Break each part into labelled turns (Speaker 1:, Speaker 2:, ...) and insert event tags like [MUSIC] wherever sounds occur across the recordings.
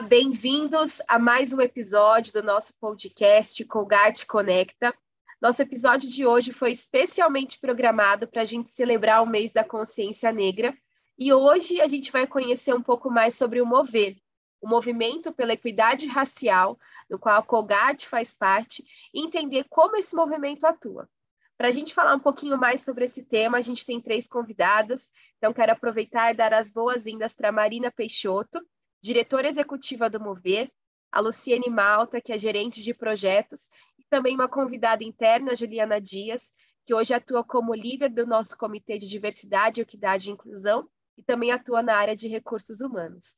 Speaker 1: Bem-vindos a mais um episódio do nosso podcast Colgate Conecta. Nosso episódio de hoje foi especialmente programado para a gente celebrar o mês da consciência negra e hoje a gente vai conhecer um pouco mais sobre o Mover, o movimento pela equidade racial, do qual a Colgate faz parte, e entender como esse movimento atua. Para a gente falar um pouquinho mais sobre esse tema, a gente tem três convidadas, então quero aproveitar e dar as boas-vindas para Marina Peixoto, diretora executiva do Mover, a Luciene Malta, que é gerente de projetos, e também uma convidada interna, Juliana Dias, que hoje atua como líder do nosso Comitê de Diversidade, Equidade e Inclusão e também atua na área de recursos humanos.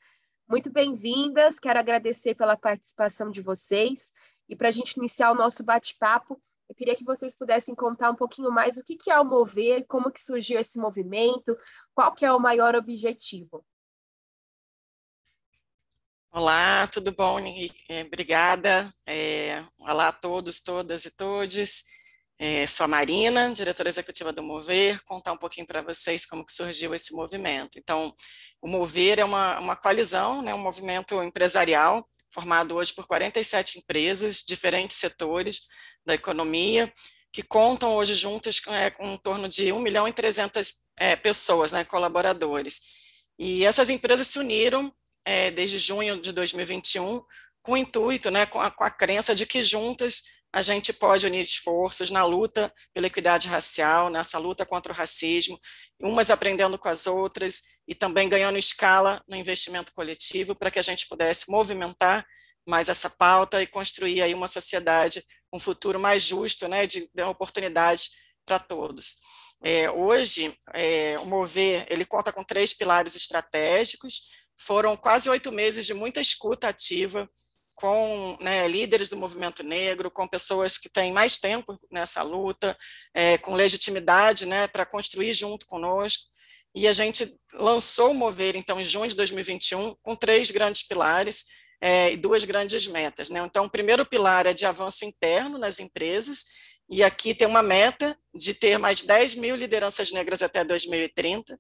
Speaker 1: Muito bem-vindas, quero agradecer pela participação de vocês. E para a gente iniciar o nosso bate-papo, eu queria que vocês pudessem contar um pouquinho mais o que, que é o Mover, como que surgiu esse movimento, qual que é o maior objetivo.
Speaker 2: Olá, tudo bom? É, obrigada. É, olá a todos, todas e todes. É, sou a Marina, diretora executiva do Mover, contar um pouquinho para vocês como que surgiu esse movimento. Então, o Mover é uma, uma coalizão, né, um movimento empresarial formado hoje por 47 empresas, diferentes setores da economia, que contam hoje juntos é, com em torno de 1 milhão e 300 é, pessoas, né, colaboradores. E essas empresas se uniram é, desde junho de 2021, com o intuito, né, com a, com a crença de que juntas a gente pode unir esforços na luta pela equidade racial, nessa luta contra o racismo, umas aprendendo com as outras e também ganhando escala no investimento coletivo para que a gente pudesse movimentar mais essa pauta e construir aí uma sociedade, um futuro mais justo, né, de, de oportunidade para todos. É, hoje, é, o Mover ele conta com três pilares estratégicos. Foram quase oito meses de muita escuta ativa com né, líderes do movimento negro, com pessoas que têm mais tempo nessa luta, é, com legitimidade né, para construir junto conosco. E a gente lançou o Mover, então, em junho de 2021, com três grandes pilares é, e duas grandes metas. Né? Então, o primeiro pilar é de avanço interno nas empresas, e aqui tem uma meta de ter mais 10 mil lideranças negras até 2030.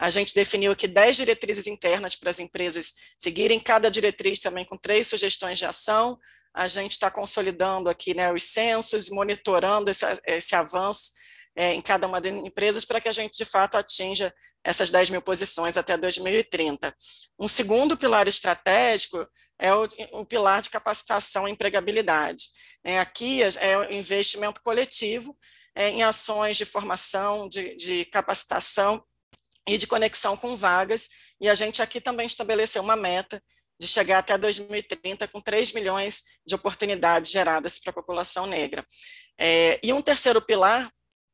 Speaker 2: A gente definiu aqui 10 diretrizes internas para as empresas seguirem, cada diretriz também com três sugestões de ação. A gente está consolidando aqui né, os censos, monitorando esse, esse avanço é, em cada uma das empresas para que a gente, de fato, atinja essas 10 mil posições até 2030. Um segundo pilar estratégico é o, o pilar de capacitação e empregabilidade. É, aqui é o investimento coletivo é, em ações de formação, de, de capacitação e de conexão com vagas, e a gente aqui também estabeleceu uma meta de chegar até 2030 com 3 milhões de oportunidades geradas para a população negra. É, e um terceiro pilar,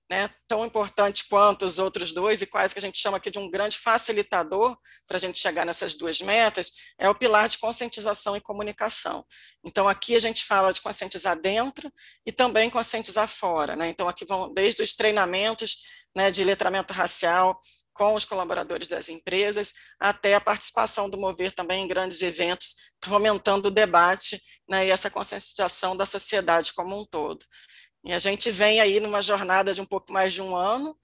Speaker 2: né, tão importante quanto os outros dois, e quase que a gente chama aqui de um grande facilitador para a gente chegar nessas duas metas, é o pilar de conscientização e comunicação. Então, aqui a gente fala de conscientizar dentro e também conscientizar fora. Né? Então, aqui vão desde os treinamentos né, de letramento racial, com os colaboradores das empresas, até a participação do Mover também em grandes eventos, fomentando o debate né, e essa conscientização da sociedade como um todo. E a gente vem aí numa jornada de um pouco mais de um ano,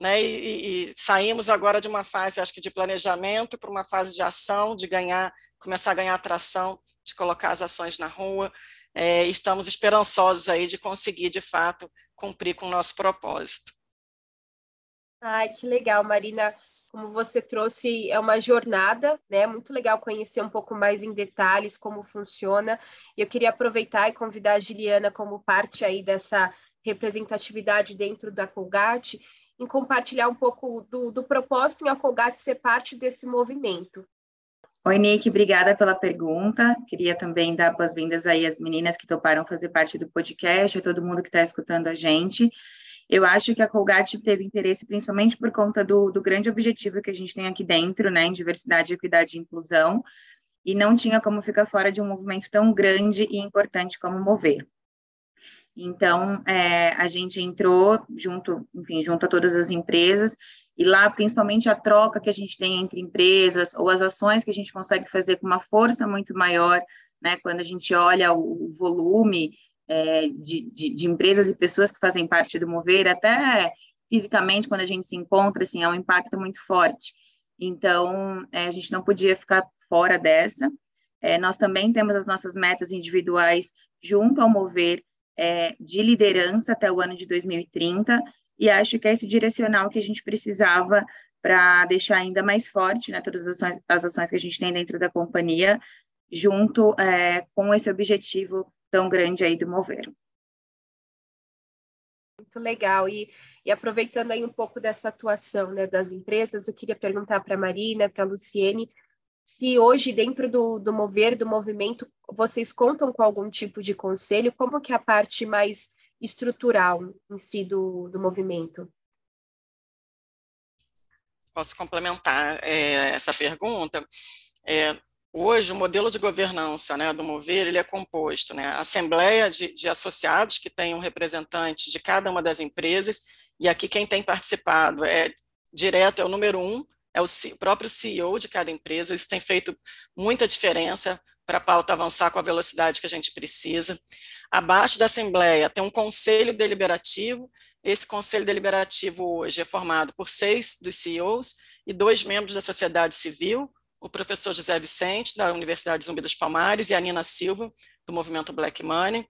Speaker 2: né, e, e saímos agora de uma fase, acho que de planejamento, para uma fase de ação, de ganhar, começar a ganhar atração, de colocar as ações na rua. É, estamos esperançosos aí de conseguir, de fato, cumprir com o nosso propósito.
Speaker 1: Ai, que legal, Marina. Como você trouxe, é uma jornada, né? Muito legal conhecer um pouco mais em detalhes como funciona. Eu queria aproveitar e convidar a Juliana como parte aí dessa representatividade dentro da Colgate, em compartilhar um pouco do, do propósito em a Colgate ser parte desse movimento.
Speaker 3: Oi, Nick, obrigada pela pergunta. Queria também dar boas-vindas aí às meninas que toparam fazer parte do podcast, a todo mundo que está escutando a gente. Eu acho que a Colgate teve interesse principalmente por conta do, do grande objetivo que a gente tem aqui dentro, né, em diversidade, equidade e inclusão, e não tinha como ficar fora de um movimento tão grande e importante como Mover. Então, é, a gente entrou junto, enfim, junto a todas as empresas, e lá, principalmente, a troca que a gente tem entre empresas, ou as ações que a gente consegue fazer com uma força muito maior, né, quando a gente olha o volume é, de, de, de, empresas e pessoas que fazem parte do Mover, até fisicamente, quando a gente se encontra, assim, é um impacto muito forte. Então, é, a gente não podia ficar fora dessa. É, nós também temos as nossas metas individuais junto ao Mover é, de liderança até o ano de 2030, e acho que é esse direcional que a gente precisava para deixar ainda mais forte né, todas as ações, as ações que a gente tem dentro da companhia, junto é, com esse objetivo tão grande aí do Mover.
Speaker 1: Muito legal. E, e aproveitando aí um pouco dessa atuação né, das empresas, eu queria perguntar para a Marina, para a Luciene, se hoje, dentro do, do mover, do movimento, vocês contam com algum tipo de conselho, como que é a parte mais estrutural em si do, do movimento?
Speaker 2: Posso complementar é, essa pergunta? É, Hoje, o modelo de governança né, do Mover ele é composto, né, assembleia de, de, associados que tem um representante de cada uma das empresas, e aqui quem tem participado é direto, é o número um, é o próprio CEO de cada empresa, isso tem feito muita diferença para a pauta avançar com a velocidade que a gente precisa. Abaixo da Assembleia tem um conselho deliberativo, esse conselho deliberativo hoje é formado por seis dos CEOs e dois membros da sociedade civil, o professor José Vicente, da Universidade Zumbi dos Palmares, e a Nina Silva, do movimento Black Money.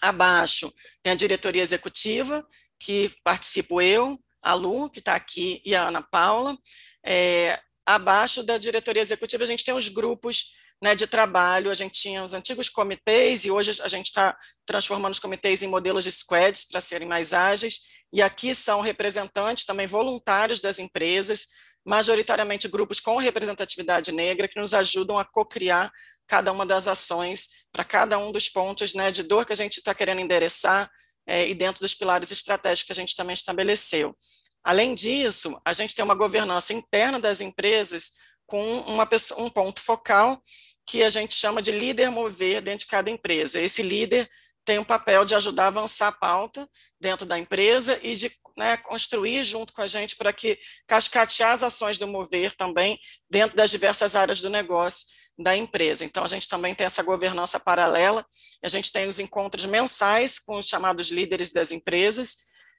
Speaker 2: Abaixo tem a diretoria executiva, que participo eu, a Lu, que está aqui, e a Ana Paula. É, abaixo da diretoria executiva, a gente tem os grupos né, de trabalho, a gente tinha os antigos comitês, e hoje a gente está transformando os comitês em modelos de squads para serem mais ágeis, e aqui são representantes também voluntários das empresas, majoritariamente grupos com representatividade negra, que nos ajudam a co-criar cada uma das ações para cada um dos pontos né, de dor que a gente está querendo endereçar é, e dentro dos pilares estratégicos que a gente também estabeleceu. Além disso, a gente tem uma governança interna das empresas com uma um ponto focal que a gente chama de líder mover dentro de cada empresa. Esse líder tem o papel de ajudar a avançar a pauta dentro da empresa e de né, construir junto com a gente para que cascatear as ações do mover também dentro das diversas áreas do negócio da empresa. Então, a gente também tem essa governança paralela, a gente tem os encontros mensais com os chamados líderes das empresas,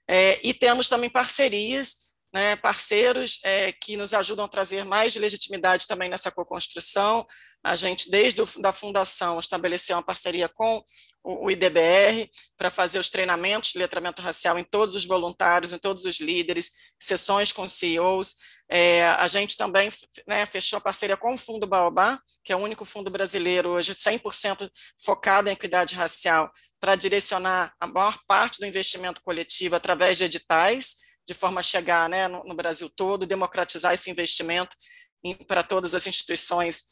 Speaker 2: é, e temos também parcerias né, parceiros é, que nos ajudam a trazer mais legitimidade também nessa co-construção. A gente, desde a da fundação, estabeleceu uma parceria com o, o IDBR para fazer os treinamentos de letramento racial em todos os voluntários, em todos os líderes, sessões com CEOs. É, a gente também né, fechou a parceria com o Fundo Baobá, que é o único fundo brasileiro hoje 100% focado em equidade racial, para direcionar a maior parte do investimento coletivo através de editais, de forma a chegar né, no, no Brasil todo, democratizar esse investimento para todas as instituições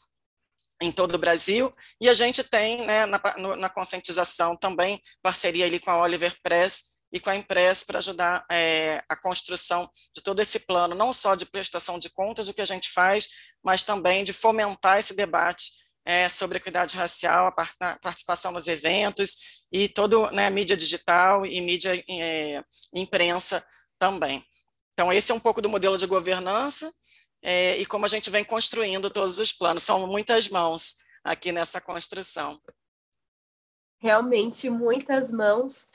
Speaker 2: em todo o Brasil, e a gente tem né, na, no, na, conscientização também parceria ali com a Oliver Press e com a Impress para ajudar é, a construção de todo esse plano, não só de prestação de contas do que a gente faz, mas também de fomentar esse debate é, sobre equidade racial, a, part a, participação nos eventos e toda né, mídia digital e mídia é, imprensa também. Então, esse é um pouco do modelo de governança é, e como a gente vem construindo todos os planos. São muitas mãos aqui nessa construção.
Speaker 1: Realmente, muitas mãos.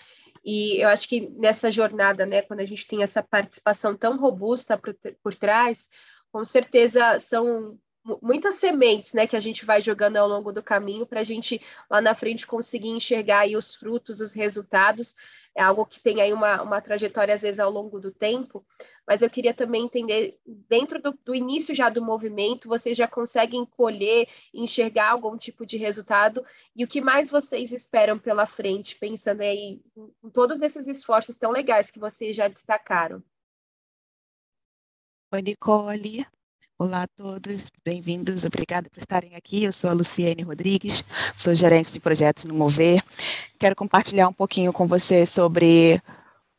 Speaker 1: E eu acho que nessa jornada, né, quando a gente tem essa participação tão robusta por, por trás, com certeza são muitas sementes, né, que a gente vai jogando ao longo do caminho para a gente lá na frente conseguir enxergar aí os frutos, os resultados é algo que tem aí uma, uma trajetória, às vezes, ao longo do tempo, mas eu queria também entender, dentro do, do início já do movimento, vocês já conseguem colher, enxergar algum tipo de resultado, e o que mais vocês esperam pela frente, pensando aí em todos esses esforços tão legais que vocês já destacaram?
Speaker 4: Oi, Nicole. Olá a todos, bem-vindos, obrigada por estarem aqui. Eu sou a Luciene Rodrigues, sou gerente de projetos no Mover. Quero compartilhar um pouquinho com você sobre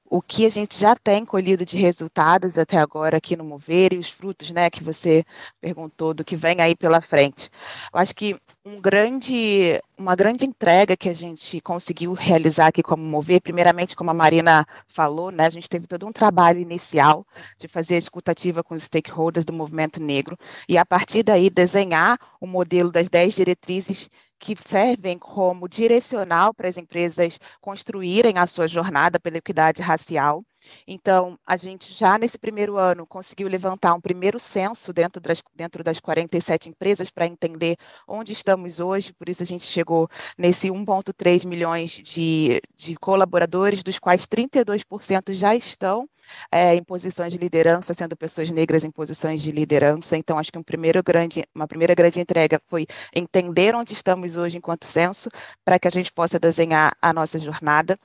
Speaker 4: o que a gente já tem colhido de resultados até agora aqui no Mover e os frutos, né, que você perguntou do que vem aí pela frente. Eu acho que um grande, uma grande entrega que a gente conseguiu realizar aqui como Mover, primeiramente, como a Marina falou, né, a gente teve todo um trabalho inicial de fazer a escutativa com os stakeholders do movimento negro e, a partir daí, desenhar o modelo das 10 diretrizes que servem como direcional para as empresas construírem a sua jornada pela equidade racial. Então, a gente já nesse primeiro ano conseguiu levantar um primeiro censo dentro das, dentro das 47 empresas para entender onde estamos hoje, por isso a gente chegou nesse 1,3 milhões de, de colaboradores, dos quais 32% já estão é, em posições de liderança, sendo pessoas negras em posições de liderança. Então, acho que um primeiro grande, uma primeira grande entrega foi entender onde estamos hoje enquanto censo, para que a gente possa desenhar a nossa jornada.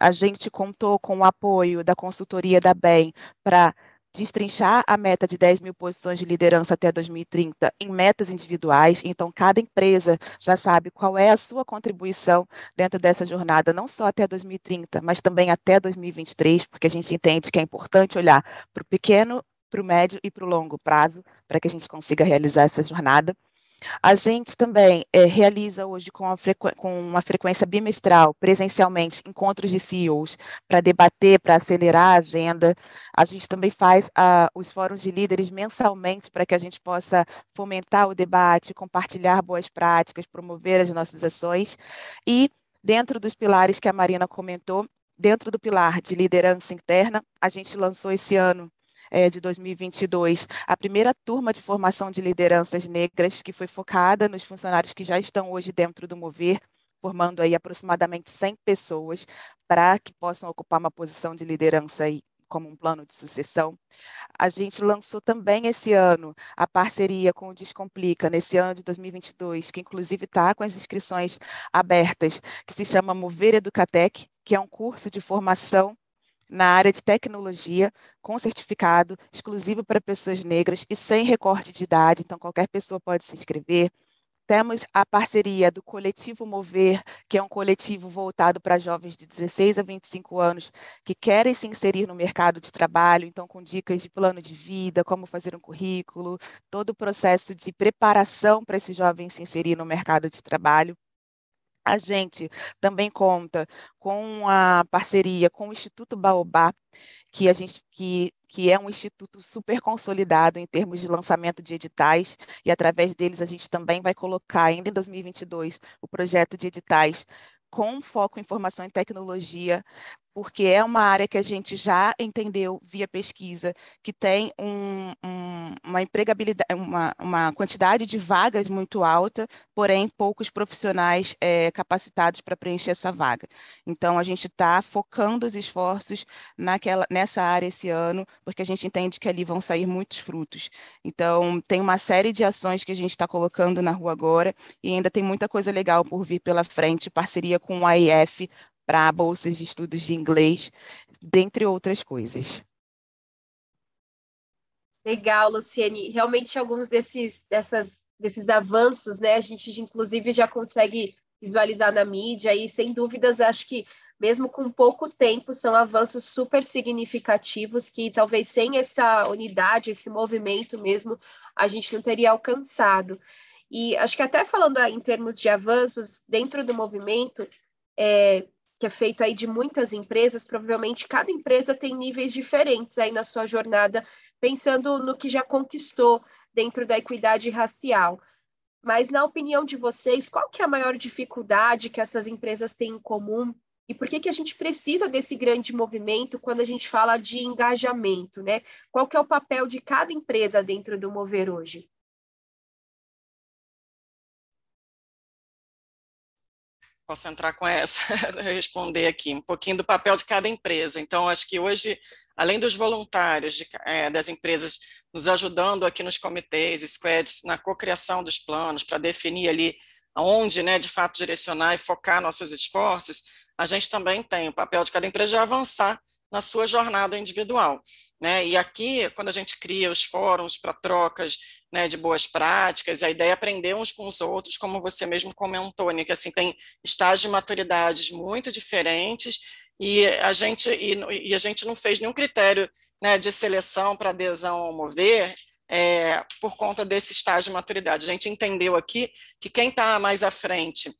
Speaker 4: A gente contou com o apoio da consultoria da BEM para destrinchar a meta de 10 mil posições de liderança até 2030 em metas individuais. Então, cada empresa já sabe qual é a sua contribuição dentro dessa jornada, não só até 2030, mas também até 2023, porque a gente entende que é importante olhar para o pequeno, para o médio e para o longo prazo, para que a gente consiga realizar essa jornada. A gente também é, realiza hoje com, com, uma frequência bimestral, presencialmente, encontros de CEOs para debater, para acelerar a agenda. A gente também faz uh, os fóruns de líderes mensalmente para que a gente possa fomentar o debate, compartilhar boas práticas, promover as nossas ações. E dentro dos pilares que a Marina comentou, dentro do pilar de liderança interna, a gente lançou esse ano é, de 2022, a primeira turma de formação de lideranças negras, que foi focada nos funcionários que já estão hoje dentro do Mover, formando aí aproximadamente 100 pessoas para que possam ocupar uma posição de liderança aí como um plano de sucessão. A gente lançou também esse ano a parceria com o Descomplica, nesse ano de 2022, que inclusive está com as inscrições abertas, que se chama Mover Educatec, que é um curso de formação na área de tecnologia, com certificado exclusivo para pessoas negras e sem recorte de idade, então qualquer pessoa pode se inscrever. Temos a parceria do Coletivo Mover, que é um coletivo voltado para jovens de 16 a 25 anos que querem se inserir no mercado de trabalho, então com dicas de plano de vida, como fazer um currículo, todo o processo de preparação para esses jovens se inserir no mercado de trabalho. A gente também conta com a parceria com o Instituto Baobá, que a gente que, que é um instituto super consolidado em termos de lançamento de editais, e através deles a gente também vai colocar ainda em 2022 o projeto de editais com foco em formação em tecnologia porque é uma área que a gente já entendeu via pesquisa que tem um, um, uma empregabilidade, uma, uma, quantidade de vagas muito alta, porém poucos profissionais é, capacitados para preencher essa vaga. Então a gente está focando os esforços naquela, nessa área esse ano, porque a gente entende que ali vão sair muitos frutos. Então tem uma série de ações que a gente está colocando na rua agora e ainda tem muita coisa legal por vir pela frente, parceria com o AIF para bolsas de estudos de inglês, dentre outras coisas.
Speaker 1: Legal, Luciane. Realmente alguns desses, dessas, desses avanços, né, a gente inclusive já consegue visualizar na mídia e sem dúvidas acho que mesmo com pouco tempo são avanços super significativos que talvez sem essa unidade, esse movimento mesmo, a gente não teria alcançado. E acho que até falando em termos de avanços dentro do movimento, é, que é feito aí de muitas empresas, provavelmente cada empresa tem níveis diferentes aí na sua jornada, pensando no que já conquistou dentro da equidade racial. Mas na opinião de vocês, qual que é a maior dificuldade que essas empresas têm em comum e por que, que a gente precisa desse grande movimento quando a gente fala de engajamento, né? Qual que é o papel de cada empresa dentro do Mover hoje?
Speaker 2: Posso entrar com essa, [LAUGHS] responder aqui, um pouquinho do papel de cada empresa. Então, acho que hoje, além dos voluntários de, é, das empresas nos ajudando aqui nos comitês, squads, na cocriação dos planos, para definir ali aonde, né, de fato, direcionar e focar nossos esforços, a gente também tem o papel de cada empresa de avançar na sua jornada individual. Né? E aqui, quando a gente cria os fóruns para trocas né, de boas práticas, a ideia é aprender uns com os outros, como você mesmo comentou, né, que assim, tem estágios de maturidades muito diferentes, e a gente, e, e a gente não fez nenhum critério né, de seleção para adesão ao mover é, por conta desse estágio de maturidade. A gente entendeu aqui que quem está mais à frente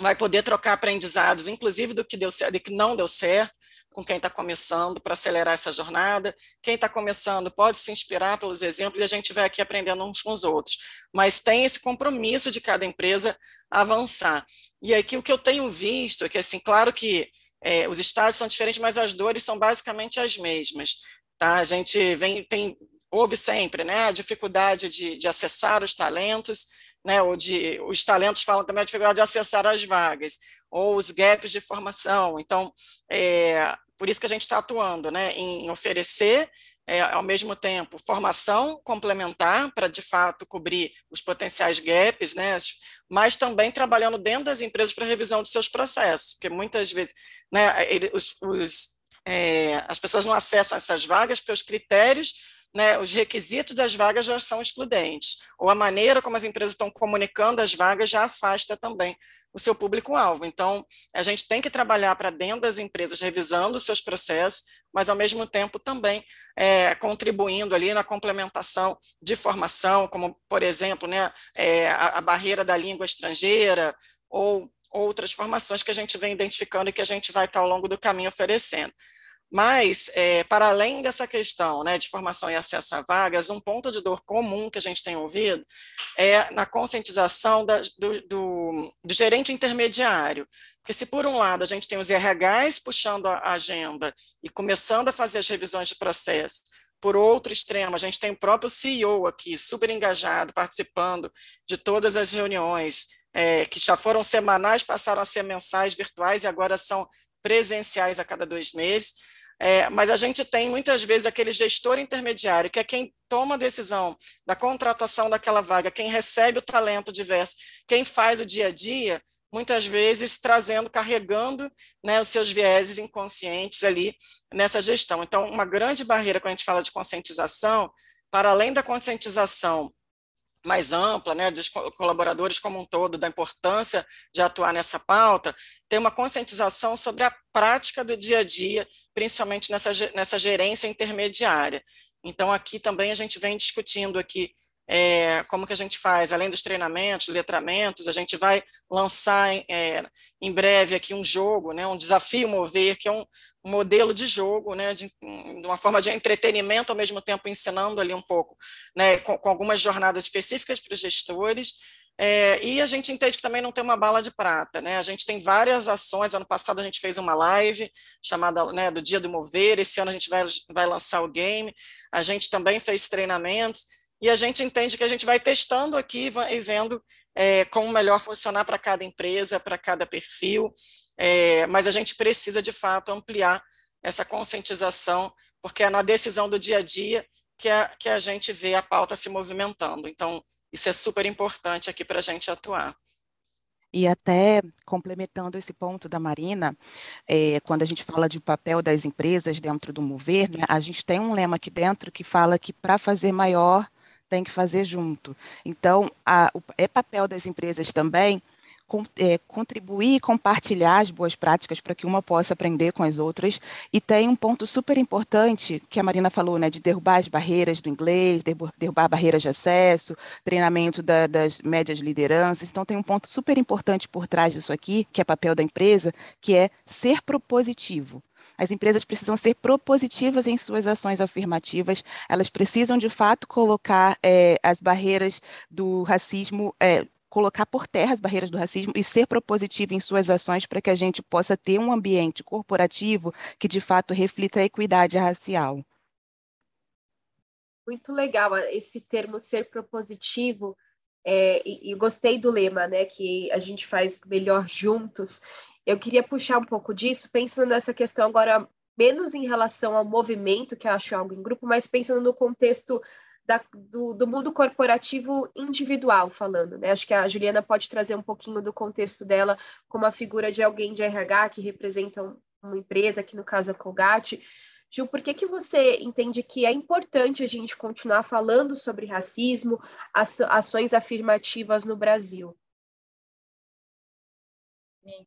Speaker 2: vai poder trocar aprendizados, inclusive do que deu certo e que não deu certo, com quem está começando para acelerar essa jornada. Quem está começando pode se inspirar pelos exemplos e a gente vai aqui aprendendo uns com os outros. Mas tem esse compromisso de cada empresa avançar. E aqui o que eu tenho visto é que, assim, claro que é, os estágios são diferentes, mas as dores são basicamente as mesmas. Tá? A gente vem, tem, houve sempre né, a dificuldade de, de acessar os talentos, né, ou de, os talentos falam também a dificuldade de acessar as vagas, ou os gaps de formação. Então, é, por isso que a gente está atuando né, em oferecer, é, ao mesmo tempo, formação complementar para, de fato, cobrir os potenciais gaps, né, mas também trabalhando dentro das empresas para revisão dos seus processos, porque muitas vezes né, ele, os, os, é, as pessoas não acessam essas vagas porque os critérios né, os requisitos das vagas já são excludentes, ou a maneira como as empresas estão comunicando as vagas já afasta também o seu público-alvo. Então, a gente tem que trabalhar para dentro das empresas, revisando os seus processos, mas, ao mesmo tempo, também é, contribuindo ali na complementação de formação, como, por exemplo, né, é, a, a barreira da língua estrangeira, ou outras formações que a gente vem identificando e que a gente vai estar ao longo do caminho oferecendo. Mas, é, para além dessa questão né, de formação e acesso a vagas, um ponto de dor comum que a gente tem ouvido é na conscientização da, do, do, do, gerente intermediário. Porque se, por um lado, a gente tem os RHs puxando a agenda e começando a fazer as revisões de processo, por outro extremo, a gente tem o próprio CEO aqui, super engajado, participando de todas as reuniões, é, que já foram semanais, passaram a ser mensais, virtuais, e agora são presenciais a cada dois meses. É, mas a gente tem muitas vezes aquele gestor intermediário, que é quem toma a decisão da contratação daquela vaga, quem recebe o talento diverso, quem faz o dia a dia, muitas vezes trazendo, carregando né, os seus vieses inconscientes ali nessa gestão. Então, uma grande barreira quando a gente fala de conscientização, para além da conscientização mais ampla, né, dos colaboradores como um todo, da importância de atuar nessa pauta, tem uma conscientização sobre a prática do dia a dia, principalmente nessa, nessa gerência intermediária. Então, aqui também a gente vem discutindo aqui é, como que a gente faz, além dos treinamentos, letramentos, a gente vai lançar é, em breve aqui um jogo, né, um desafio mover, que é um, um modelo de jogo, né, de, de, uma forma de entretenimento, ao mesmo tempo ensinando ali um pouco, né, com, com algumas jornadas específicas para os gestores, é, e a gente entende que também não tem uma bala de prata, né? A gente tem várias ações. Ano passado a gente fez uma live chamada né, do Dia do Mover. Esse ano a gente vai, vai lançar o game. A gente também fez treinamentos e a gente entende que a gente vai testando aqui e vendo é, como melhor funcionar para cada empresa, para cada perfil, é, mas a gente precisa, de fato, ampliar essa conscientização, porque é na decisão do dia a dia que a, que a gente vê a pauta se movimentando. Então, isso é super importante aqui para a gente atuar.
Speaker 4: E até complementando esse ponto da Marina, é, quando a gente fala de papel das empresas dentro do Mover, né, a gente tem um lema aqui dentro que fala que para fazer maior tem que fazer junto. Então, a, o, é papel das empresas também com, é, contribuir e compartilhar as boas práticas para que uma possa aprender com as outras. E tem um ponto super importante que a Marina falou, né, de derrubar as barreiras do inglês, derrubar barreiras de acesso, treinamento da, das médias lideranças. Então, tem um ponto super importante por trás disso aqui, que é papel da empresa, que é ser propositivo. As empresas precisam ser propositivas em suas ações afirmativas, elas precisam, de fato, colocar é, as barreiras do racismo, é, colocar por terra as barreiras do racismo e ser propositivo em suas ações para que a gente possa ter um ambiente corporativo que, de fato, reflita a equidade racial.
Speaker 1: Muito legal esse termo ser propositivo. É, e, e, gostei do lema, né? Que a gente faz melhor juntos. Eu queria puxar um pouco disso, pensando nessa questão agora, menos em relação ao movimento, que eu acho algo em grupo, mas pensando no contexto da, do, do, mundo corporativo individual falando, né? Acho que a Juliana pode trazer um pouquinho do contexto dela como a figura de alguém de RH que representa uma empresa, que no caso é a Colgate. Ju, por que, que você entende que é importante a gente continuar falando sobre racismo, ações afirmativas no Brasil?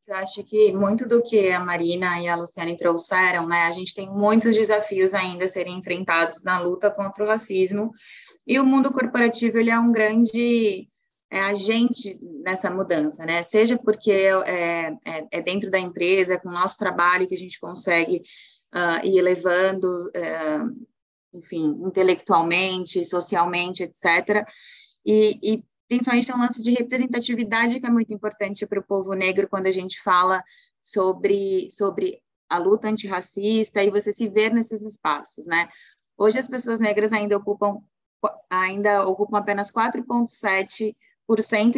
Speaker 3: Eu acho que muito do que a Marina e a Luciane trouxeram, né? A gente tem muitos desafios ainda a serem enfrentados na luta contra o racismo, e o mundo corporativo ele é um grande é, agente nessa mudança, né? Seja porque é, é, é, dentro da empresa, com o nosso trabalho, que a gente consegue uh, ir elevando, uh, enfim, intelectualmente, socialmente, etc. E, e principalmente tem um lance de representatividade que é muito importante para o povo negro quando a gente fala sobre, sobre a luta antirracista e você se ver nesses espaços, né? Hoje as pessoas negras ainda ocupam ainda ocupam apenas 4,7%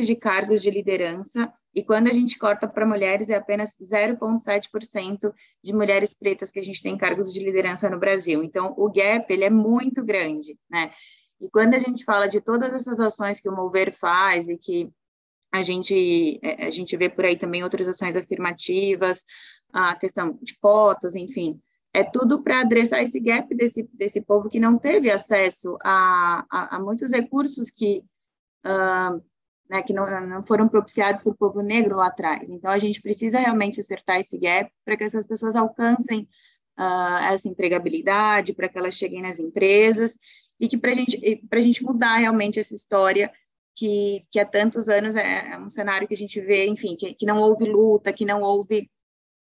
Speaker 3: de cargos de liderança, e quando a gente corta para mulheres, é apenas 0,7% de mulheres pretas que a gente tem cargos de liderança no Brasil. Então, o gap ele é muito grande, né? E quando a gente fala de todas essas ações que o Mover faz e que a gente, é, a gente vê por aí também outras ações afirmativas, a questão de cotas, enfim, é tudo para adressar esse gap desse, desse povo que não teve acesso a, a, a muitos recursos que, uh, né, que não, não foram propiciados para o povo negro lá atrás. Então, a gente precisa realmente acertar esse gap para que essas pessoas alcancem uh, essa empregabilidade, para que elas cheguem nas empresas e que para gente, a gente mudar realmente essa história que, que há tantos anos é, é um cenário que a gente vê, enfim, que, que não houve luta, que não houve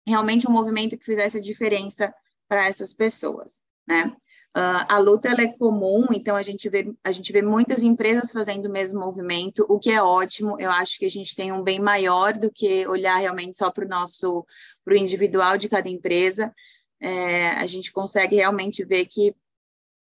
Speaker 3: realmente um movimento que fizesse a diferença para essas pessoas, né? Uh, a luta é comum, então a gente vê a gente vê muitas empresas fazendo o mesmo movimento, o que é ótimo. Eu acho que a gente tem um bem maior do que olhar realmente só para o nosso para o individual de cada empresa. É, a gente consegue realmente ver que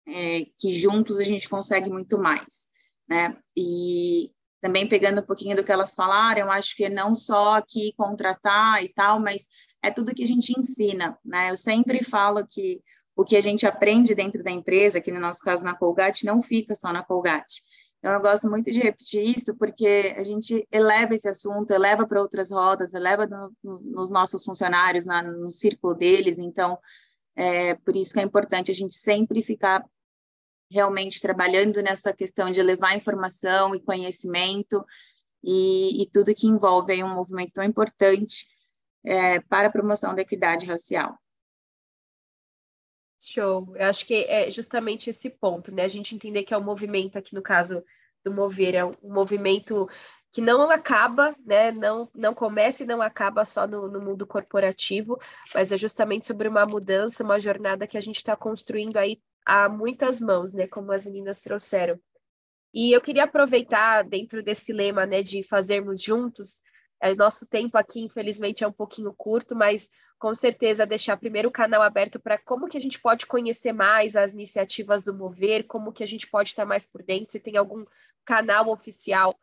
Speaker 3: é, que juntos a gente consegue muito mais, né? E também pegando um pouquinho do que elas falaram, acho que não só aqui contratar e tal, mas é tudo que a gente ensina, né? Eu sempre falo que o que a gente aprende dentro da empresa, que no nosso caso na Colgate, não fica só na Colgate. Então, eu gosto muito de repetir isso, porque a gente eleva esse assunto, eleva para outras rodas, eleva no, nos nossos funcionários, na, no círculo deles. Então, é por isso que é importante a gente sempre ficar realmente trabalhando nessa questão de levar informação e conhecimento e, e tudo que envolve um movimento tão importante é, para a promoção da equidade racial.
Speaker 1: Show. Eu acho que é justamente esse ponto, né? A gente entender que é um movimento aqui no caso do Mover, é um movimento que não acaba, né? Não, não começa e não acaba só no, no mundo corporativo, mas é justamente sobre uma mudança, uma jornada que a gente está construindo aí a muitas mãos, né? Como as meninas trouxeram. E eu queria aproveitar dentro desse lema, né, de fazermos juntos. É, nosso tempo aqui, infelizmente, é um pouquinho curto, mas com certeza deixar primeiro o canal aberto para como que a gente pode conhecer mais as iniciativas do Mover, como que a gente pode estar mais por dentro, se tem algum canal oficial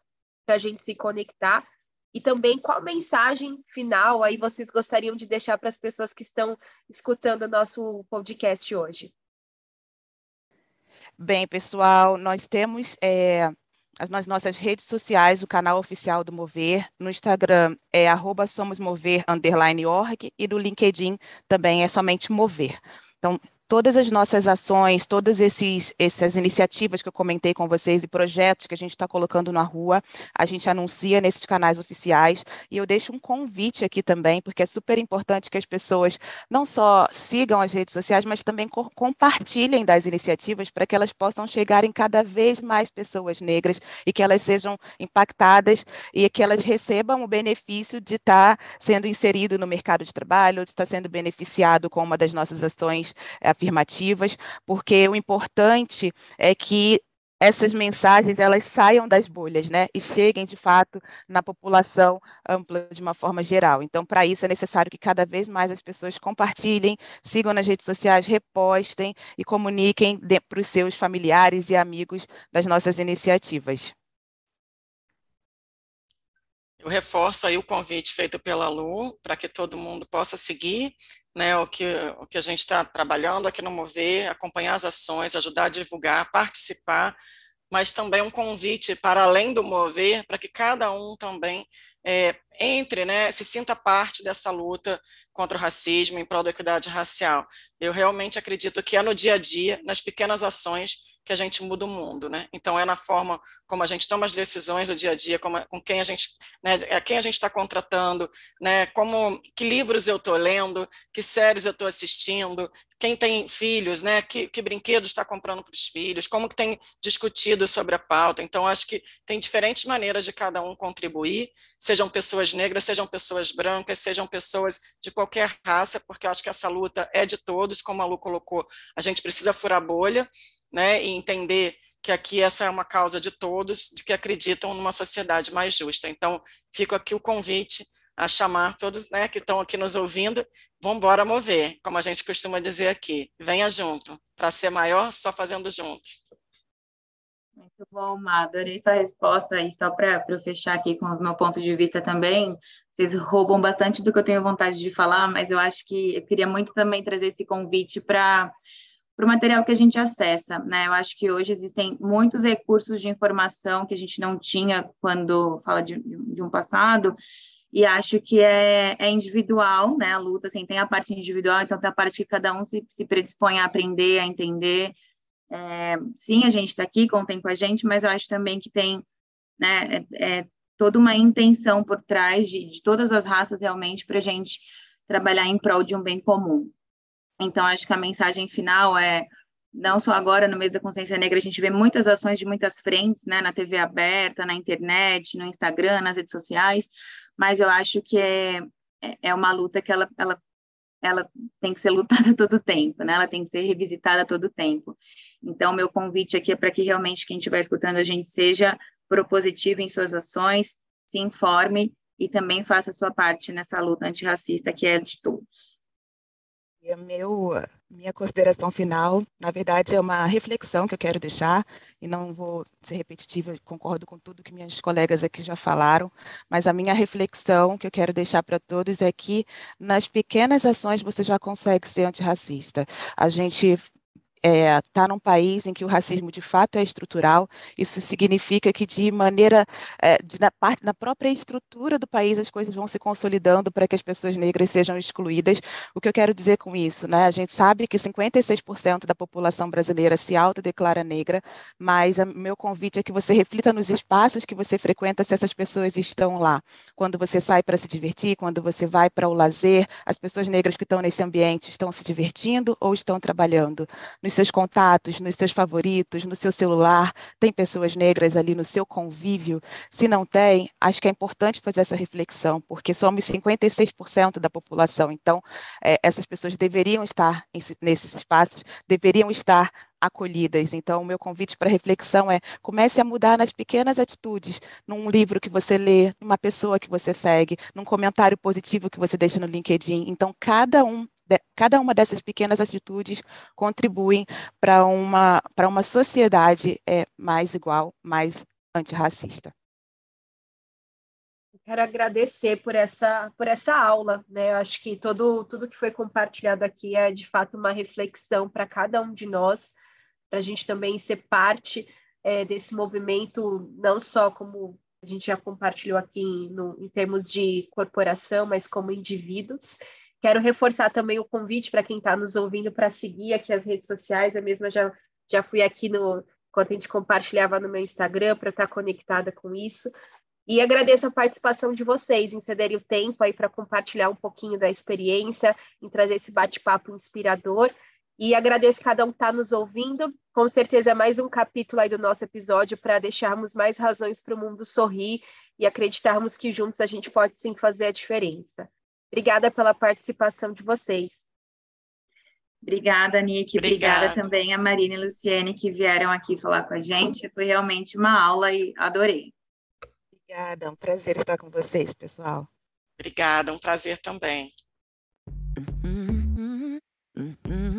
Speaker 1: para a gente se conectar. E também qual mensagem final aí vocês gostariam de deixar para as pessoas que estão escutando o nosso podcast hoje?
Speaker 4: Bem, pessoal, nós temos é, nossas redes sociais, o canal oficial do Mover, no Instagram é arroba somosmover, org, e no LinkedIn também é somente Mover. Então, todas as nossas ações, todas esses, essas iniciativas que eu comentei com vocês e projetos que a gente está colocando na rua, a gente anuncia nesses canais oficiais. E eu deixo um convite aqui também, porque é super importante que as pessoas não só sigam as redes sociais, mas também co compartilhem das iniciativas para que elas possam chegar em cada vez mais pessoas negras e que elas sejam impactadas e que elas recebam o benefício de estar tá sendo inserido no mercado de trabalho, de estar tá sendo beneficiado com uma das nossas ações é, afirmativas, porque o importante é que essas mensagens elas saiam das bolhas, né, e cheguem de fato na população ampla de uma forma geral. Então, para isso é necessário que cada vez mais as pessoas compartilhem, sigam nas redes sociais, repostem e comuniquem para os seus familiares e amigos das nossas iniciativas.
Speaker 2: Eu reforço aí o convite feito pela Lu para que todo mundo possa seguir né, o, que, o que a gente está trabalhando aqui no Mover, acompanhar as ações, ajudar a divulgar, participar, mas também um convite para além do Mover, para que cada um também é, entre, né, se sinta parte dessa luta contra o racismo, em prol da equidade racial. Eu realmente acredito que é no dia a dia, nas pequenas ações, que a gente muda o mundo, né? Então é na forma como a gente toma as decisões do dia a dia, como, com quem a gente, né, a quem a gente está contratando, né? Como que livros eu estou lendo, que séries eu estou assistindo, quem tem filhos, né? Que, que brinquedos está comprando para os filhos, como que tem discutido sobre a pauta. Então acho que tem diferentes maneiras de cada um contribuir, sejam pessoas negras, sejam pessoas brancas, sejam pessoas de qualquer raça, porque acho que essa luta é de todos, como a Lu colocou, a gente precisa furar bolha, né, e entender que aqui essa é uma causa de todos, de que acreditam numa sociedade mais justa. Então, fico aqui o convite a chamar todos né, que estão aqui nos ouvindo, vamos embora mover, como a gente costuma dizer aqui, venha junto, para ser maior, só fazendo juntos.
Speaker 3: Muito bom, Má, adorei sua resposta, e só para eu fechar aqui com o meu ponto de vista também, vocês roubam bastante do que eu tenho vontade de falar, mas eu acho que eu queria muito também trazer esse convite para para o material que a gente acessa, né? Eu acho que hoje existem muitos recursos de informação que a gente não tinha quando fala de, de um passado, e acho que é, é, individual, né? A luta, assim, tem a parte individual, então tem a parte que cada um se, se predispõe a aprender, a entender. É, sim, a gente está aqui, contem com a gente, mas eu acho também que tem, né, é, é toda uma intenção por trás de, de todas as raças realmente para a gente trabalhar em prol de um bem comum. Então, acho que a mensagem final é não só agora no mês da consciência negra, a gente vê muitas ações de muitas frentes, né, na TV aberta, na internet, no Instagram, nas redes sociais, mas eu acho que é, é, é uma luta que ela, ela, ela tem que ser lutada [LAUGHS] todo tempo, né, ela tem que ser revisitada todo tempo. Então, meu convite aqui é para que realmente quem estiver escutando a gente seja propositivo em suas ações, se informe e também faça a sua parte nessa luta antirracista que é de todos.
Speaker 4: E meu, minha consideração final, na verdade, é uma reflexão que eu quero deixar, e não vou ser repetitiva, concordo com tudo que minhas colegas aqui já falaram, mas a minha reflexão que eu quero deixar para todos é que nas pequenas ações você já consegue ser antirracista. A gente está é, tá num país em que o racismo de fato é estrutural, isso significa que de maneira, é, de, na, parte, na própria estrutura do país as coisas vão se consolidando para que as pessoas negras sejam excluídas. O que eu quero dizer com isso? Né? A gente sabe que 56% da população brasileira se autodeclara negra, mas o meu convite é que você reflita nos espaços que você frequenta se essas pessoas estão lá. Quando você sai para se divertir, quando você vai para o lazer, as pessoas negras que estão nesse ambiente estão se divertindo ou estão trabalhando? Nos nos seus contatos, nos seus favoritos, no seu celular, tem pessoas negras ali no seu convívio? Se não tem, acho que é importante fazer essa reflexão, porque somos 56% da população, então é, essas pessoas deveriam estar nesses espaços, deveriam estar acolhidas. Então, o meu convite para reflexão é comece a mudar nas pequenas atitudes, num livro que você lê, numa pessoa que você segue, num comentário positivo que você deixa no LinkedIn. Então, cada um cada uma dessas pequenas atitudes contribuem para uma, para uma sociedade é, mais igual, mais antirracista.
Speaker 1: Quero agradecer por essa, por essa aula, né? Eu acho que todo, tudo que foi compartilhado aqui é de fato uma reflexão para cada um de nós, para a gente também ser parte é, desse movimento, não só como a gente já compartilhou aqui no, em termos de corporação, mas como indivíduos. Quero reforçar também o convite para quem está nos ouvindo para seguir aqui as redes sociais. Eu mesma já, já fui aqui no quando a gente compartilhava no meu Instagram para estar conectada com isso. E agradeço a participação de vocês em cederem o tempo aí para compartilhar um pouquinho da experiência, em trazer esse bate-papo inspirador. E agradeço cada um que está nos ouvindo. Com certeza é mais um capítulo aí do nosso episódio para deixarmos mais razões para o mundo sorrir e acreditarmos que juntos a gente pode sim fazer a diferença. Obrigada pela participação de vocês.
Speaker 3: Obrigada, Nick. Obrigada. Obrigada também a Marina e a Luciene que vieram aqui falar com a gente. Foi realmente uma aula e adorei.
Speaker 4: Obrigada, é um prazer estar com vocês, pessoal.
Speaker 2: Obrigada, um prazer também. Uhum, uhum, uhum.